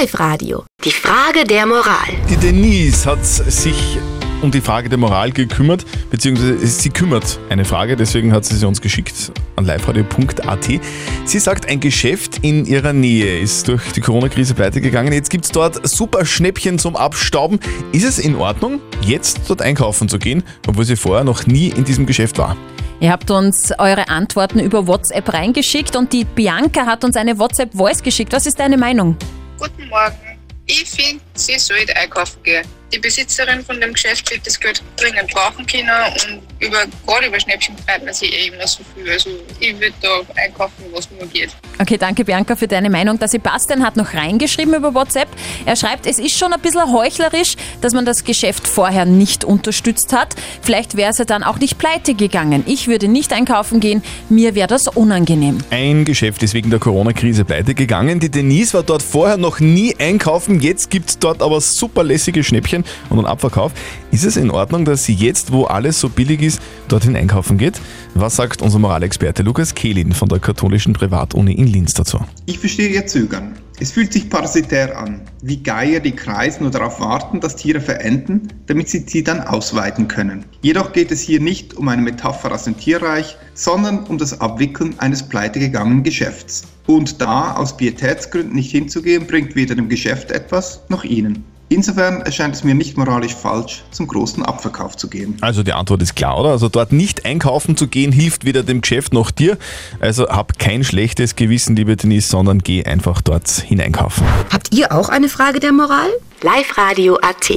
Live-Radio. Die Frage der Moral. Die Denise hat sich um die Frage der Moral gekümmert, beziehungsweise sie kümmert eine Frage, deswegen hat sie sie uns geschickt an liveradio.at. Sie sagt, ein Geschäft in ihrer Nähe ist durch die Corona-Krise pleite gegangen. Jetzt gibt es dort super Schnäppchen zum Abstauben. Ist es in Ordnung, jetzt dort einkaufen zu gehen, obwohl sie vorher noch nie in diesem Geschäft war? Ihr habt uns eure Antworten über WhatsApp reingeschickt und die Bianca hat uns eine WhatsApp-Voice geschickt. Was ist deine Meinung? Morgen. Ich finde, sie sollte einkaufen gehen. Die Besitzerin von dem Geschäft wird das Geld dringend brauchen können und über, gerade über Schnäppchen freut man sich eh immer so viel. Also ich würde da einkaufen, was nur geht. Okay, danke Bianca für deine Meinung. Der Sebastian hat noch reingeschrieben über WhatsApp. Er schreibt, es ist schon ein bisschen heuchlerisch, dass man das Geschäft vorher nicht unterstützt hat. Vielleicht wäre es ja dann auch nicht pleite gegangen. Ich würde nicht einkaufen gehen, mir wäre das unangenehm. Ein Geschäft ist wegen der Corona-Krise pleite gegangen. Die Denise war dort vorher noch nie einkaufen. Jetzt gibt es dort aber super lässige Schnäppchen und einen Abverkauf. Ist es in Ordnung, dass sie jetzt, wo alles so billig ist, dorthin einkaufen geht? Was sagt unser Moralexperte Lukas Kehlin von der katholischen Privatuni in Linz dazu? Ich verstehe Ihr Zögern. Es fühlt sich parasitär an, wie Geier, die kreisen und darauf warten, dass Tiere verenden, damit sie sie dann ausweiten können. Jedoch geht es hier nicht um eine Metapher aus dem Tierreich, sondern um das Abwickeln eines pleitegegangenen Geschäfts. Und da aus Pietätsgründen nicht hinzugehen, bringt weder dem Geschäft etwas noch Ihnen. Insofern erscheint es mir nicht moralisch falsch, zum großen Abverkauf zu gehen. Also die Antwort ist klar, oder? Also dort nicht einkaufen zu gehen, hilft weder dem Geschäft noch dir. Also hab kein schlechtes Gewissen, liebe Denise, sondern geh einfach dort hineinkaufen. Habt ihr auch eine Frage der Moral? Live-Radio.at.